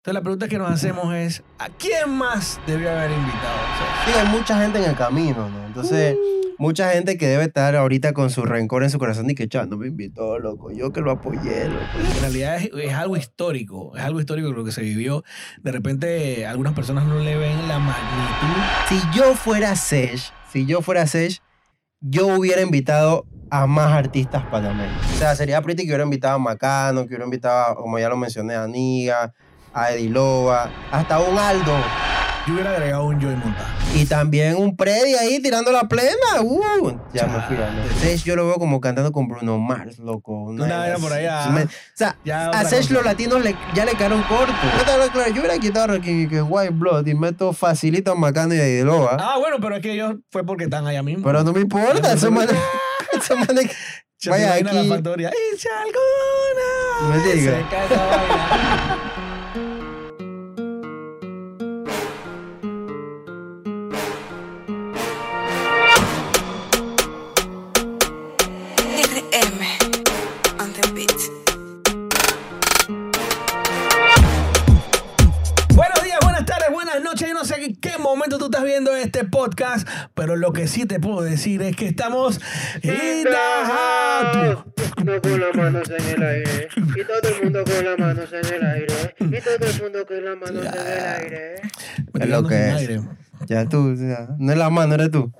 Entonces la pregunta que nos hacemos es, ¿a quién más debió haber invitado? O Digo, hay mucha gente en el camino, ¿no? Entonces, mucha gente que debe estar ahorita con su rencor en su corazón y que, "Cha, no me invitó, loco. Yo que lo apoyé, loco. en realidad es, es algo histórico, es algo histórico lo que se vivió. De repente algunas personas no le ven la magnitud. Si yo fuera Sesh, si yo fuera Sesh, yo hubiera invitado a más artistas panameños. O sea, sería pretty que hubiera invitado a Macano, que hubiera invitado, como ya lo mencioné, a Niga, a Ediloba, hasta un Aldo. Yo hubiera agregado un Joey Montana. Y también un Predi ahí tirando la plena. Uh, ya me fui. A Sesh yo lo veo como cantando con Bruno Mars, loco. Una vaina por allá. O sea, Ya a Sesh los latinos le- ya le quedaron cortos. Yo yo hubiera quitado aquí que White Blood y meto facilito a Macano y a Ediloba. Ah, bueno, pero es que ellos fue porque están allá mismo. Pero no me importa, esos manes. Esos manes. Vaya aquí. la factoría. ¡Echa alguna! No me digas. Yo no sé en qué momento tú estás viendo este podcast, pero lo que sí te puedo decir es que estamos in the house. No con las manos en el aire. Y todo el mundo con las manos en el aire. Y todo el mundo con las manos en el aire. Me Es lo que es. Ya tú, sea, no es la mano, eres tú.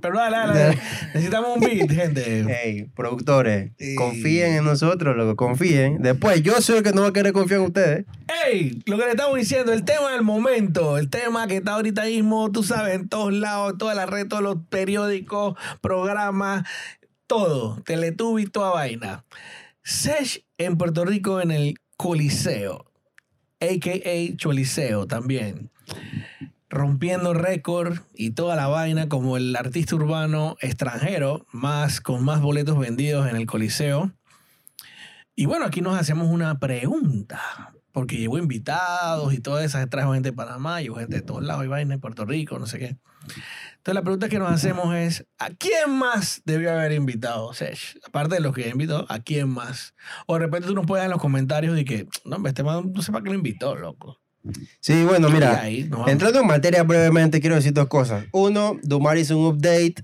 Pero dale, dale, dale. Necesitamos un beat, gente. Hey, productores, Sí. confíen en nosotros, loco, confíen. Después, yo soy el que no va a querer confiar en ustedes. Ey, lo que le estamos diciendo, el tema del momento, el tema que está ahorita mismo, tú sabes, en todos lados, toda la red, todos los periódicos, programas, todo, Teletubby, toda vaina. Sesh en Puerto Rico en el Coliseo, a.k.a. Choliseo también. Rompiendo récord y toda la vaina como el artista urbano extranjero más con más boletos vendidos en el Coliseo. Y bueno, aquí nos hacemos una pregunta, porque llevo invitados y todas esas, trajo gente de Panamá, llevo gente de todos lados, y vaina de Puerto Rico, no sé qué. Entonces la pregunta que nos hacemos es, ¿a quién más debió haber invitado Sesh? Aparte de los que invitó, ¿a quién más? O de repente tú nos puedes en los comentarios de que, no, este man no sé para qué lo invitó, loco. Sí, bueno, mira, ahí entrando en materia brevemente, quiero decir dos cosas. Uno, Dumar hizo un update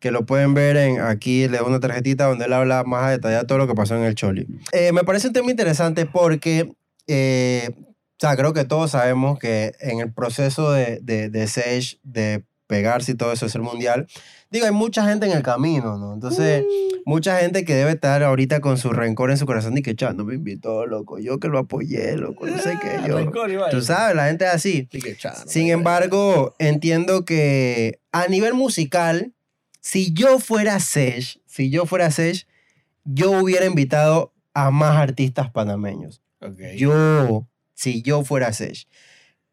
que lo pueden ver en aquí, le doy una tarjetita donde él habla más a detalle de todo lo que pasó en el Choli. Eh, me parece un tema interesante porque, eh, o sea, creo que todos sabemos que en el proceso de, de, de Sage, de pegarse y todo eso, es el mundial, digo, hay mucha gente en el camino, ¿no? Entonces, mucha gente que debe estar ahorita con su rencor en su corazón y que, cha, no me invitó, loco, yo que lo apoyé, loco, no sé qué, Ah, yo. rencor y. Tú sabes, la gente es así. Así que, no Sin embargo, entiendo que a nivel musical, si yo fuera Sesh, si yo fuera Sesh, yo hubiera invitado a más artistas panameños. Ok. Yo, si yo fuera Sesh.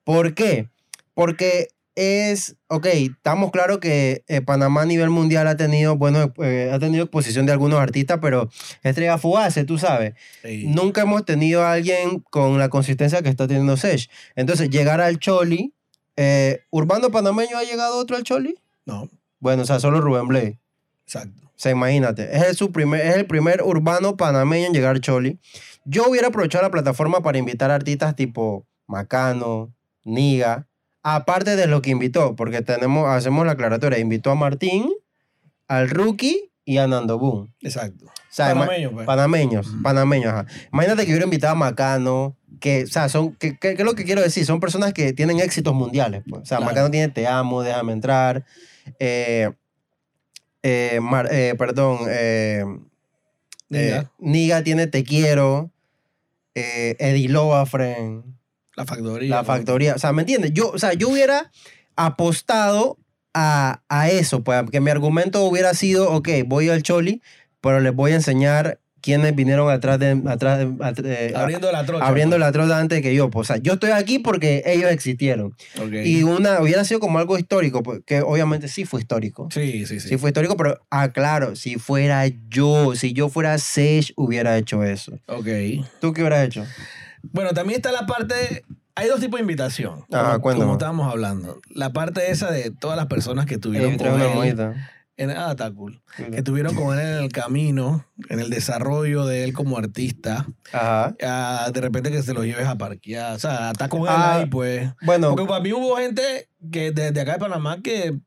¿Por qué? Porque es, ok, estamos claros que eh, Panamá a nivel mundial ha tenido, bueno, eh, ha tenido exposición de algunos artistas, pero estrella fugaces, tú sabes. Sí. Nunca hemos tenido a alguien con la consistencia que está teniendo Sesh. Entonces, llegar al Choli, eh, ¿Urbano Panameño ha llegado otro al Choli? No, Bueno, o sea, solo Rubén Blade. exacto. O sea, imagínate, es el, su primer, es el primer urbano panameño en llegar al Choli. Yo hubiera aprovechado la plataforma para invitar artistas tipo Macano, Niga, aparte de lo que invitó, porque tenemos, hacemos la aclaratoria, invitó a Martín, al Rookie y a Nando Boom. Exacto. O sea, ima- Panameño, pues. Panameños, panameños, ajá. Imagínate que hubiera invitado a Macano, que, o sea, son, que, que- que es lo que quiero decir, son personas que tienen éxitos mundiales, pues. O sea, Claro. Macano tiene Te Amo, Déjame Entrar, eh, eh, Mar- eh, perdón, Niga, Niga tiene Te Quiero, Eddie Loa, friend, la factoría. La. Factoría, o sea, ¿me entiendes? Yo, o sea, yo hubiera apostado a, a eso, pues, que mi argumento hubiera sido, ok, voy al Choli, pero les voy a enseñar quiénes vinieron atrás de... Atrás de- eh, Abriendo la trocha. abriendo pues. la trocha antes que yo. Pues, o sea, yo estoy aquí porque ellos existieron. Ok. Y una, hubiera sido como algo histórico, pues, que obviamente sí fue histórico. Sí, sí, sí. Sí fue histórico, pero, ah, claro, si fuera yo, si yo fuera Sage, hubiera hecho eso. Ok. ¿Tú qué hubieras hecho? Bueno, también está la parte. Hay dos tipos de invitación. Como, cuéntame. como estábamos hablando. La parte esa de todas las personas que tuvieron con trae una él almohadita. En, ah, está cool. Que estuvieron con él en el camino, en el desarrollo de él como artista. Ajá. Ah, de repente que se lo lleves a parquear. O sea, está con él Ah, ahí, pues. Bueno, Porque para mí hubo gente que desde acá de Panamá que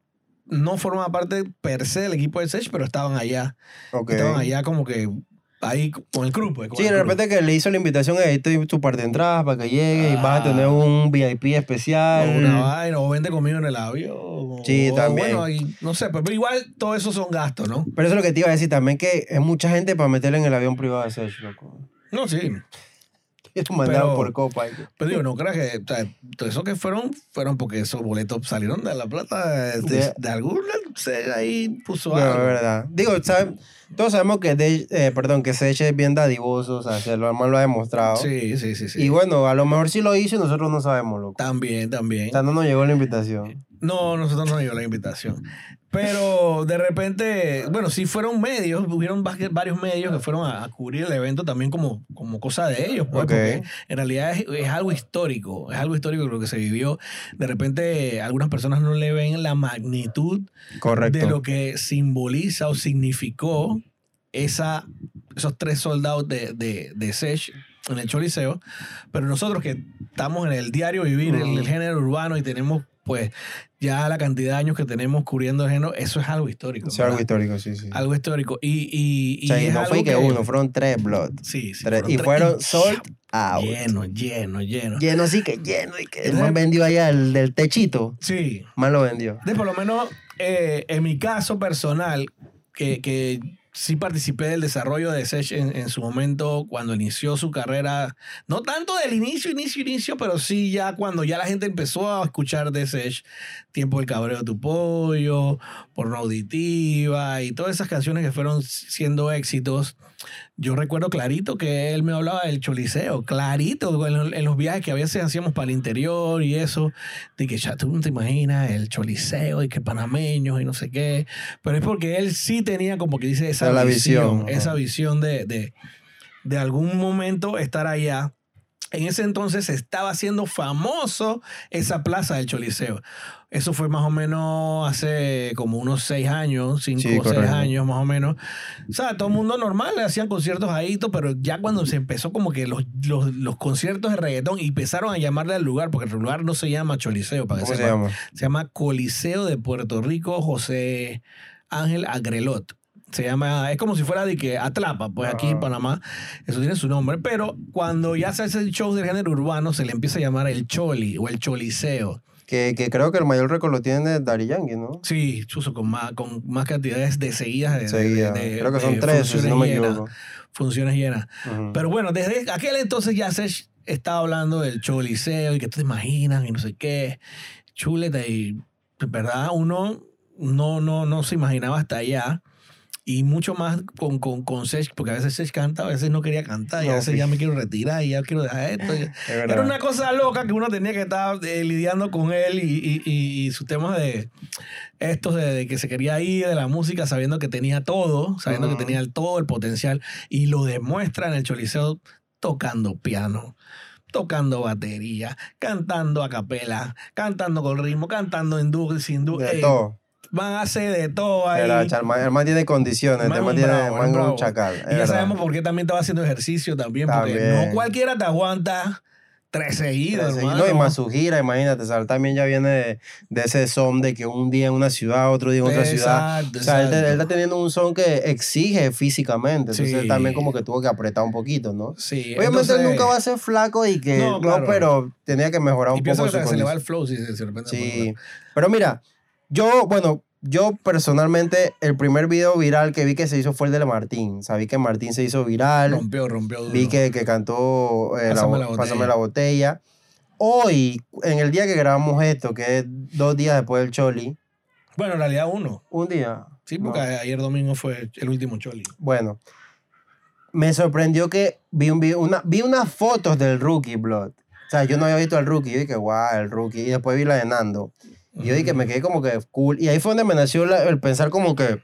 no forma parte per se del equipo de Sech, pero estaban allá. ok. Estaban allá como que ahí con el grupo. pues, con Sí, el de repente que le hizo la invitación, ahí estoy tu parte de entrada para que llegue y vas a tener un VIP especial. O una vaina, o vente conmigo en el avión. Sí, o, también. Bueno, y no sé, pero, pero igual todo eso son gastos, ¿no? Pero eso es lo que te iba a decir también, que es mucha gente para meterle en el avión privado de Sech, loco. No, sí. Y lo mandaron Pero- por copa. Pero digo, no creas que, o sea, todo eso que fueron, fueron porque esos boletos salieron de la plata de, De- alguna, se ahí puso No, algo. es verdad. Digo, ¿sabes? todos sabemos que, de, eh, perdón, que Sech es bien dadivoso, o sea, se lo, además lo ha demostrado. Sí, sí, sí, sí. Y bueno, a lo mejor sí lo hizo y nosotros no sabemos, loco. También, también. O sea, no nos llegó la invitación. No, nosotros no nos dio la invitación. Pero de repente, bueno, sí fueron medios, hubieron va- varios medios que fueron a, a cubrir el evento también como, como cosa de ellos, pues, porque en realidad es, es algo histórico, es algo histórico lo que se vivió. De repente algunas personas no le ven la magnitud Correcto. de lo que simboliza o significó esa, esos tres soldados de, de, de Sech en el Choliseo, pero nosotros que estamos en el diario vivir, el, el género urbano y tenemos pues ya la cantidad de años que tenemos cubriendo el género, eso es algo histórico. Sí, algo histórico, sí, sí. Algo histórico. Y, y, y o sea, y es no fue que, uno, fueron tres blood. Sí, sí. Tres- fueron y tres- fueron sold out. Lleno, lleno, lleno. Lleno, sí que lleno. Y que el man vendió allá el del techito. Sí. Más lo vendió. De por lo menos eh, en mi caso personal, que, que sí participé del desarrollo de Sech en, en su momento cuando inició su carrera, no tanto del inicio, inicio, inicio, pero sí ya cuando ya la gente empezó a escuchar de Sech, Tiempo del Cabreo de tu Pollo, Porno Auditiva y todas esas canciones que fueron siendo éxitos. Yo recuerdo clarito que él me hablaba del choliseo, clarito, en, en los viajes que a veces hacíamos para el interior y eso, de que ya tú no te imaginas el choliseo y que panameños y no sé qué, pero es porque él sí tenía como que dice esa la visión, visión, esa visión de, de, de algún momento estar allá. En ese entonces estaba haciendo famoso esa plaza del Choliseo. Eso fue más o menos hace como unos seis años, cinco Sí, o seis años más o menos. O sea, todo el mundo normal, le hacían conciertos ahí, pero ya cuando se empezó como que los, los, los conciertos de reggaetón y empezaron a llamarle al lugar, porque el lugar no se llama Choliseo, para que ¿Cómo se llama? Se llama Coliseo de Puerto Rico José Ángel Agrelot. Se llama, es como si fuera de que Atlapa, pues aquí en. Panamá, eso tiene su nombre, pero cuando ya se hace el show del género urbano, se le empieza a llamar el Choli o el Choliseo. Que, que creo que el mayor récord lo tiene Dari Yankee, ¿no? Sí, chuzo, con más, con más cantidades de seguidas. De, de- Seguida. de- creo que de son tres, si no me llenas, equivoco. Funciones llenas. Ujú. Pero bueno, desde aquel entonces ya se estaba hablando del choliseo y que tú te imaginas y no sé qué. Chuleta y, verdad, uno no, no, no se imaginaba hasta allá. Y mucho más con, con, con Sech, porque a veces Sech canta, a veces no quería cantar, y a veces ya me quiero retirar y ya quiero dejar esto. Es. Era una cosa loca que uno tenía que estar eh, lidiando con él y, y, y, y sus temas de estos de, de que se quería ir de la música sabiendo que tenía todo, sabiendo que tenía el- todo el potencial y lo demuestra en el Choliseo tocando piano, tocando batería, cantando a capela, cantando con ritmo, cantando en dúo, sin dúo. De todo. Van a hacer de todo ahí. Era, el, man, tiene condiciones, el man tiene bravo, man un chacal. Y ya sabemos por qué también estaba haciendo ejercicio también, porque También. no cualquiera te aguanta tres seguidos, Sí, hermano. no, y más su gira, imagínate, él también ya viene de, de ese son de que un día en una ciudad, otro día en otra ciudad. Exacto, O sea, él, él está teniendo un son que exige físicamente, entonces Sí. él también como que tuvo que apretar un poquito, ¿no? Sí, Obviamente entonces- él nunca va a ser flaco y que No, no, claro. pero tenía que mejorar Y un poco que su se le va el flow si se- si de repente Sí. Pero mira, yo, bueno, yo personalmente, el primer video viral que vi que se hizo fue el de Martín. Sabí que Martín se hizo viral. rompió, rompió duro. Vi que, que cantó eh, la Pásame la botella. Pásame la botella. Hoy, en el día que grabamos esto, que es dos días después del Choli, Bueno, en realidad uno. un día. Sí, no, porque ayer domingo fue el último choli. Bueno, me sorprendió que vi, un, video- una, vi unas fotos del Rookie Blood. O sea, yo no había visto al Rookie. Yo dije, guau, el Rookie. Y después vi la de Nando. Y yo dije, me quedé como que cool. Y ahí fue donde me nació la- el pensar como que,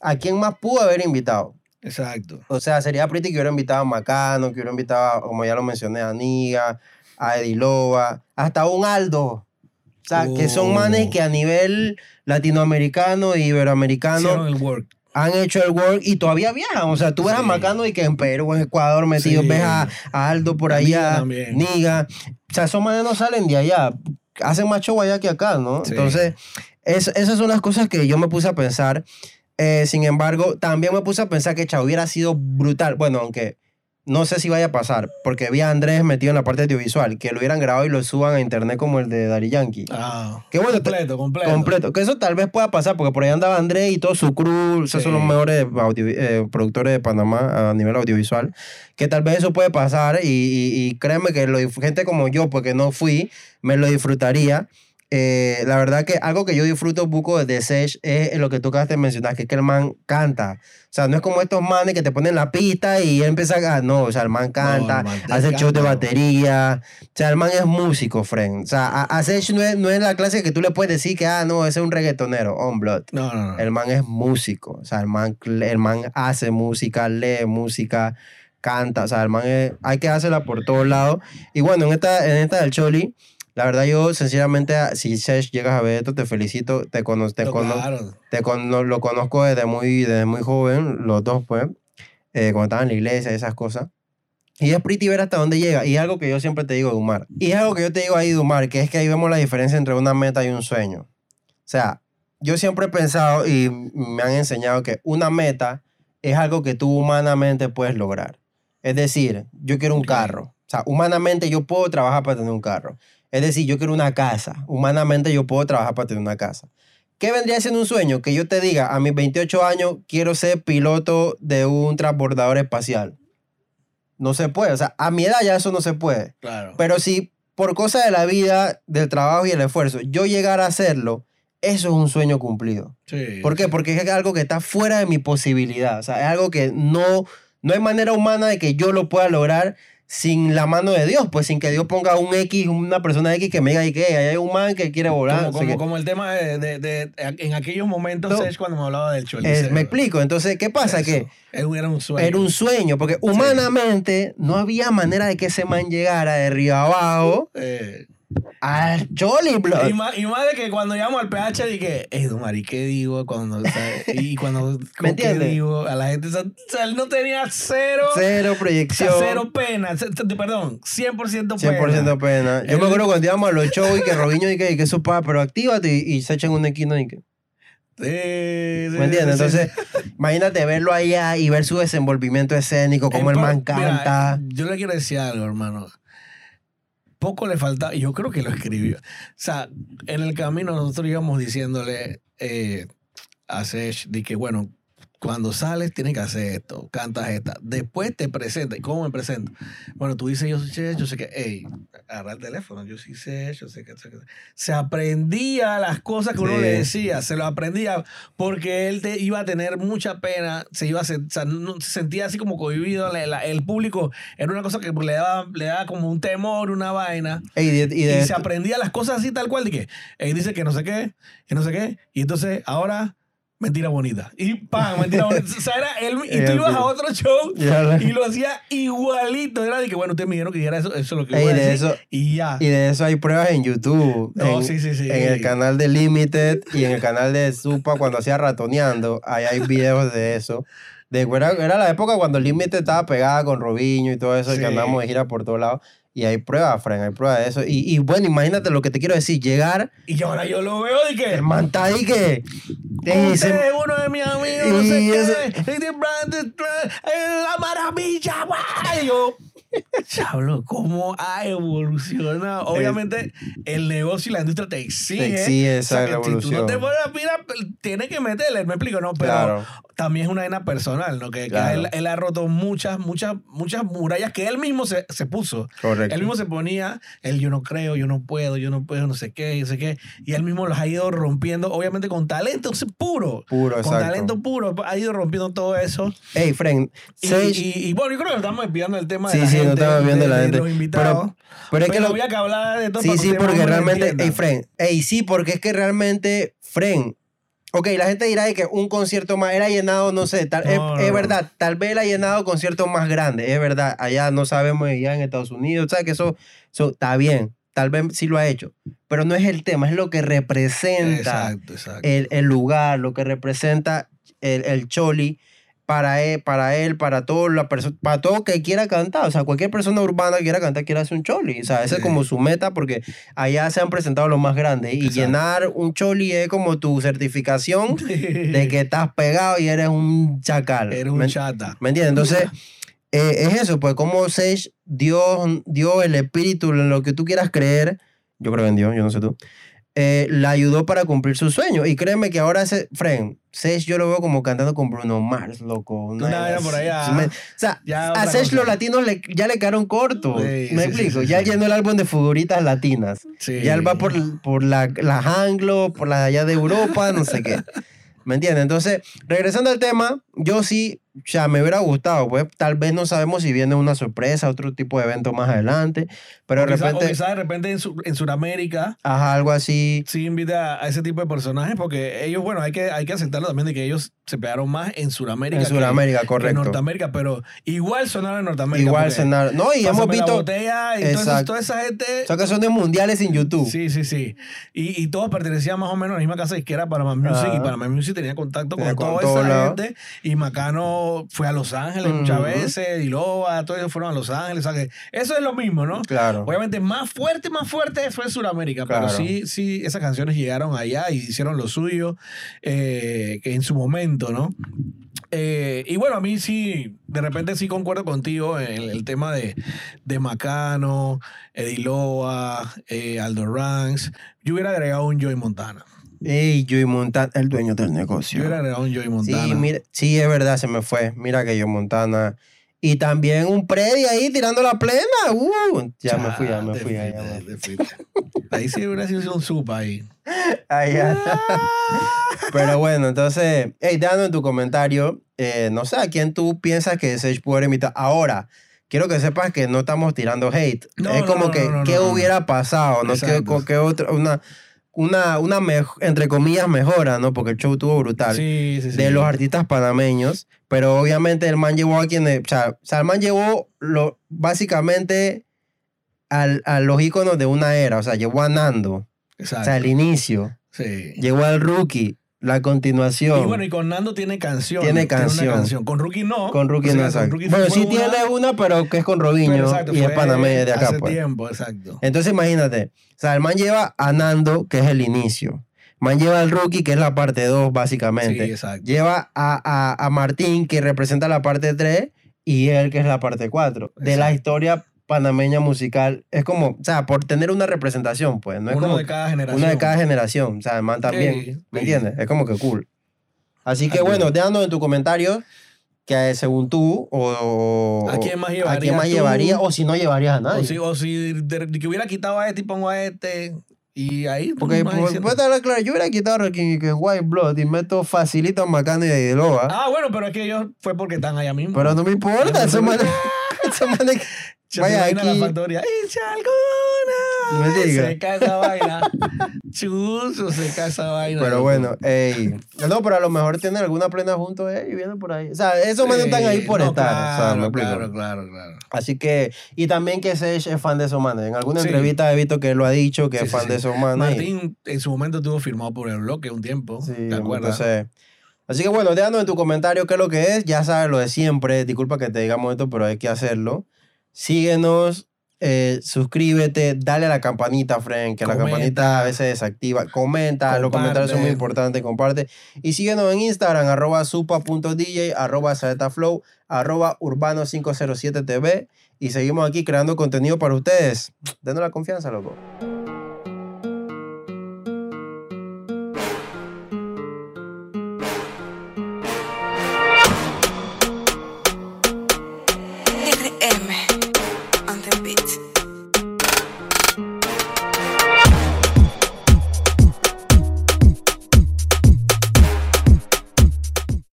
¿a quién más pudo haber invitado? Exacto. O sea, sería pretty que hubiera invitado a Macano, que hubiera invitado, como ya lo mencioné, a Niga, a Eddie Loba, hasta un Aldo. O sea, que son Oh. manes que a nivel latinoamericano y iberoamericano work. han hecho el work y todavía viajan. O sea, tú ves a Sí. Macano y que en Perú, en Ecuador metido, Sí. ves a, a Aldo por allá. Niga. O sea, esos manes no salen de allá. Hacen más show allá que acá, ¿no? Sí. Entonces, es- esas son las cosas que yo me puse a pensar. Eh, sin embargo, también me puse a pensar que Chao hubiera sido brutal. Bueno, aunque no sé si vaya a pasar, porque vi a Andrés metido en la parte audiovisual, que lo hubieran grabado y lo suban a internet como el de Dari Yankee. Ah, Qué bueno, completo, completo. Completo. Que eso tal vez pueda pasar, porque por ahí andaba Andrés y todo su crew, esos Sí. son los mejores audio- eh, productores de Panamá a nivel audiovisual, que tal vez eso puede pasar y, y- y créeme que lo, gente como yo, porque no fui, me lo disfrutaría. Eh, la verdad que algo que yo disfruto poco de Sech es lo que tú acabaste de mencionar, que es que el man canta. O sea, no es como estos manes que te ponen la pista y él empieza a... No, o sea, el man canta, el man hace show de batería. O sea, el man es músico, friend. O sea, a, a Sech no es, no es la clase que tú le puedes decir que, ah, no, ese es un reggaetonero, on blood. No, no, no. El man es músico. O sea, el man, el man hace música, lee música, canta. O sea, el man es- hay que hacerla por todos lados. Y bueno, en esta, en esta del Choli, la verdad yo, sinceramente, si Sesh llegas a ver esto, te felicito. Te, cono te, No, cono- te cono- lo conozco desde muy, desde muy joven, los dos, pues, eh, cuando estaban en la iglesia esas cosas. Y es pretty ver hasta dónde llega. Y es algo que yo siempre te digo, Dumar. Y es algo que yo te digo ahí, Dumar, que es que ahí vemos la diferencia entre una meta y un sueño. O sea, yo siempre he pensado y me han enseñado que una meta es algo que tú humanamente puedes lograr. Es decir, yo quiero un carro. Sea, humanamente yo puedo trabajar para tener un carro. Es decir, yo quiero una casa. Humanamente yo puedo trabajar para tener una casa. ¿Qué vendría siendo un sueño? Que yo te diga, a mis 28 años quiero ser piloto de un transbordador espacial. No se puede. O sea, a mi edad ya eso no se puede. Claro. Pero si por cosa de la vida, del trabajo y el esfuerzo, yo llegara a hacerlo, eso es un sueño cumplido. Sí. ¿Por qué? Porque es algo que está fuera de mi posibilidad. O sea, es algo que no, no hay manera humana de que yo lo pueda lograr sin la mano de Dios, pues sin que Dios ponga un X, una persona X que me diga y que hay un man que quiere volar. Como, el tema de, de- de- en aquellos momentos, No. Sech, cuando me hablaba del Es- Choliseo. me explico. Entonces, ¿qué pasa? Eso. Que Era un- sueño. era un sueño, porque humanamente no había manera de que ese man llegara de río abajo Eh, al Jolly Blood. y, más, y más de que cuando llegamos al PH dije, hey, Don Mari, ¿qué digo? Cuando, y cuando, ¿qué entiendes? digo? A la gente, o sea, él no tenía cero, Cero proyección. cero pena, perdón, 100% pena. 100% pena. Yo Él- me acuerdo cuando íbamos a los shows y que Robinho y que, y que eso pa, pero actívate y, y se echan una esquina y que. Sí, sí, ¿Me entiendes? sí. Entonces, imagínate verlo allá y ver su desenvolvimiento escénico, cómo el Eh, man mira, canta. yo le quiero decir algo, hermano. Poco le falta, y yo creo que lo escribió. O sea, en el camino nosotros íbamos diciéndole eh, a Sech de que, bueno, cuando sales tienes que hacer esto, cantas esta. Después te presentas. ¿Y ¿Cómo me presento? Bueno, tú dices, yo soy Sech, yo sé que, hey, agarra el teléfono, yo soy Sech, yo sé que, sé que- Se aprendía las cosas que uno Sí. le decía, se lo aprendía porque él te iba a tener mucha pena, se iba a sen- o sea, no- se sentía así como cohibido, la- la- el público era una cosa que le daba, le daba como un temor, una vaina. Ey, y de- y Y, de- se aprendía las cosas así tal cual, de que él dice que no sé qué, que no sé qué, y entonces ahora mentira bonita. Y ¡pam! Mentira bonita. O sea, era él, y tú ibas a otro show y lo hacía igualito. Era de que, bueno, ustedes me dijeron que dijera eso, eso es lo que Ey, voy a de decir. eso- y ya. y de eso hay pruebas en YouTube. No, en, sí, sí, sí. En el canal de Limited y en el canal de Supa cuando hacía ratoneando. Ahí hay videos de eso. De, era, era la época cuando Limited estaba pegada con Robinho y todo eso, y que andamos de gira por todos lados. Y hay pruebas, Fran, hay pruebas de eso. Y, y bueno, imagínate lo que te quiero decir. Llegar, Y ahora yo lo veo de que. el man está ahí que... Usted es uno de mis amigos, no sé Y qué. la maravilla, guay. Y Yo, Chablo, ¿cómo ha evolucionado? Obviamente, el negocio y la industria te exige. Te exige O sea, esa Si tú no te pones a pila, tienes que meterle, me explico, ¿no? Pero Claro. también es una vaina personal, ¿no? Que, él, él ha roto muchas, muchas, muchas murallas que él mismo se, se puso. Correcto. Él mismo se ponía, el yo no creo, yo no puedo, yo no puedo, no sé qué, no sé qué. Y él mismo los ha ido rompiendo, obviamente con talento puro. Puro, Con exacto. talento puro, ha ido rompiendo todo eso. Ey, Fren, Y, y- y bueno, yo creo que estamos enviando el tema Sí, de la sí, no gente, estamos viendo de, la de gente. los invitados. pero es que lo- había que hablar de todo Sí, sí, porque realmente, ey, Fren, ey, sí, porque es que realmente, Fren, ok, la gente dirá de que un concierto más, era llenado, no sé, tal, No, es, no, es no. verdad, tal vez ha llenado conciertos más grandes, es verdad, allá no sabemos, allá en Estados Unidos, ¿sabes? Que eso, eso está bien, tal vez sí lo ha hecho, pero no es el tema, es lo que representa Exacto, exacto. el, el lugar, lo que representa el, el choli para él, para él, para todo la para todo que quiera cantar, o sea, cualquier persona urbana que quiera cantar quiere hacer un choli, o sea, esa es como su meta porque allá se han presentado los más grandes y Exacto. llenar un choli es como tu certificación de que estás pegado y eres un chacal. Eres un ¿me- chata. ¿Me entiendes? Entonces, eh, es eso, pues como Sage dio, dio el espíritu en lo que tú quieras creer, yo creo en Dios, yo no sé tú, eh, la ayudó para cumplir su sueño. Y créeme que ahora, ese, Fren, Sage yo lo veo como cantando con Bruno Mars, loco. Una vaina por allá. Me- o sea, Ya a cosa. los latinos le- ya le quedaron cortos. Sí, ¿Me sí, explico? sí, ya llenó el álbum de figuritas latinas. Ya él va por, por la, las anglo, por las allá de Europa, no sé qué. ¿Me entiendes? Entonces, regresando al tema, yo sí, o sea, me hubiera gustado, pues tal vez no sabemos si viene una sorpresa, otro tipo de evento más adelante, pero o de quizá, o repente, quizá de repente en, Sur- en Sudamérica ajá, algo así. sí invita a ese tipo de personajes porque ellos, bueno, hay que, hay que aceptarlo también de que ellos se pegaron más en Sudamérica. En que- Sudamérica, que en correcto. Norteamérica, pero igual sonaron en Norteamérica. Igual cenar. No, y hemos Pásame la visto, botella y toda esa, Exacto. toda esa gente. o sea, que son de mundiales en YouTube. Sí, sí, sí. Y, y todos pertenecían más o menos a la misma casa disquera Panama Music Ajá. y Panama Music tenía contacto Tenía con con toda todo esa lado. gente. Y Macano fue a Los Ángeles muchas veces, Diloba, todos ellos fueron a Los Ángeles. O sea que eso es lo mismo, ¿no? Claro. Obviamente más fuerte, más fuerte fue Sudamérica, pero Claro. sí, sí, esas canciones llegaron allá y hicieron lo suyo eh, que en su momento, ¿no? Eh, y bueno, a mí sí, de repente sí concuerdo contigo en el, el tema de, de Macano, Ediloa, eh, Aldo Ranks. Yo hubiera agregado un Joey Montana. Ey, Joey Montana, el dueño del Yo negocio. un Joey Montana. Sí, mira, sí, es verdad, se me fue. Mira que yo Montana. Y también un Predi ahí tirando la plena. Uh, ya me fui, ya me fui. ya fuiste, me. Ahí sí hubiera sido un supa ahí. Ahí ya. Pero bueno, entonces, hey, dando en tu comentario, eh, no sé a quién tú piensas que Sage puede invitar. Ahora, quiero que sepas que no estamos tirando hate. No, es como no, que, no, ¿qué hubiera pasado? ¿no? ¿Qué, Exacto. con qué otra, una, una, una entre comillas, mejora, ¿no? Porque el show estuvo brutal. Sí, sí, sí. de los artistas panameños, pero obviamente el man llevó a quienes, o sea, o sea, el man llevó lo, básicamente al, a los íconos de una era, o sea, llevó a Nando, Exacto. o sea, el inicio, sí. llevó al Rookie, la continuación. Y bueno, y con Nando tiene canción. Tiene una canción. Con Rookie no. con Rookie no, exacto. Rookie Bueno, sí una- tiene una, pero que es con Robinho exacto, y es panameño de acá, Hace pues. tiempo, exacto. Entonces imagínate, o sea, el man lleva a Nando, que es el inicio. Man lleva al Rookie, que es la parte 2, básicamente. Sí, exacto. lleva a, a, a Martín, que representa la parte 3, y él, que es la parte 4, de la historia panameña musical. Es como, o sea, por tener una representación, pues, no es Uno como de cada generación. una de cada generación. O sea, el man también, Sí, ¿me sí. entiendes? Es como que cool. Así que Así bueno, déjanos en tu comentario que eh, según tú, o, ¿A quién más ¿A quién llevarías más llevaría? O si no llevarías a nadie. O si, o si de- de que hubiera quitado a este y pongo a este. Y ahí. Porque vas pues, diciendo. puede hablar claro, yo hubiera quitado a que, que White Blood y meto facilito a Macano y a Loa. Ah, bueno, pero es que ellos fue porque están allá mismo. Pero no me importa, esos manes- vaya aquí. la factoría. No alguna. me diga. Se cae esa vaina. Chuzo, se cae esa vaina. Pero bueno, ey. No, pero a lo mejor tienen alguna plena juntos eh, y vienen por ahí. O sea, esos manes están ahí por No, estar. o sea, Claro, claro, claro. Así que, y también que Sage es fan de esos manes. En alguna Sí. entrevista he visto que él lo ha dicho, que Sí, es fan sí. de esos manes. Martín en su momento estuvo firmado por el bloque un tiempo. Sí, ¿Te acuerdas? entonces, así que bueno, déjanos en tu comentario qué es lo que es. Ya sabes lo de siempre. Disculpa que te digamos esto, pero hay que hacerlo. Síguenos, eh, suscríbete, dale a la campanita, Frank, que la campanita a veces desactiva. Comenta, los comentarios son muy importantes, comparte. Y síguenos en Instagram, arroba supa.dj, arroba saetaflow, arroba urbano507tv. Y seguimos aquí creando contenido para ustedes. Denos la confianza, loco.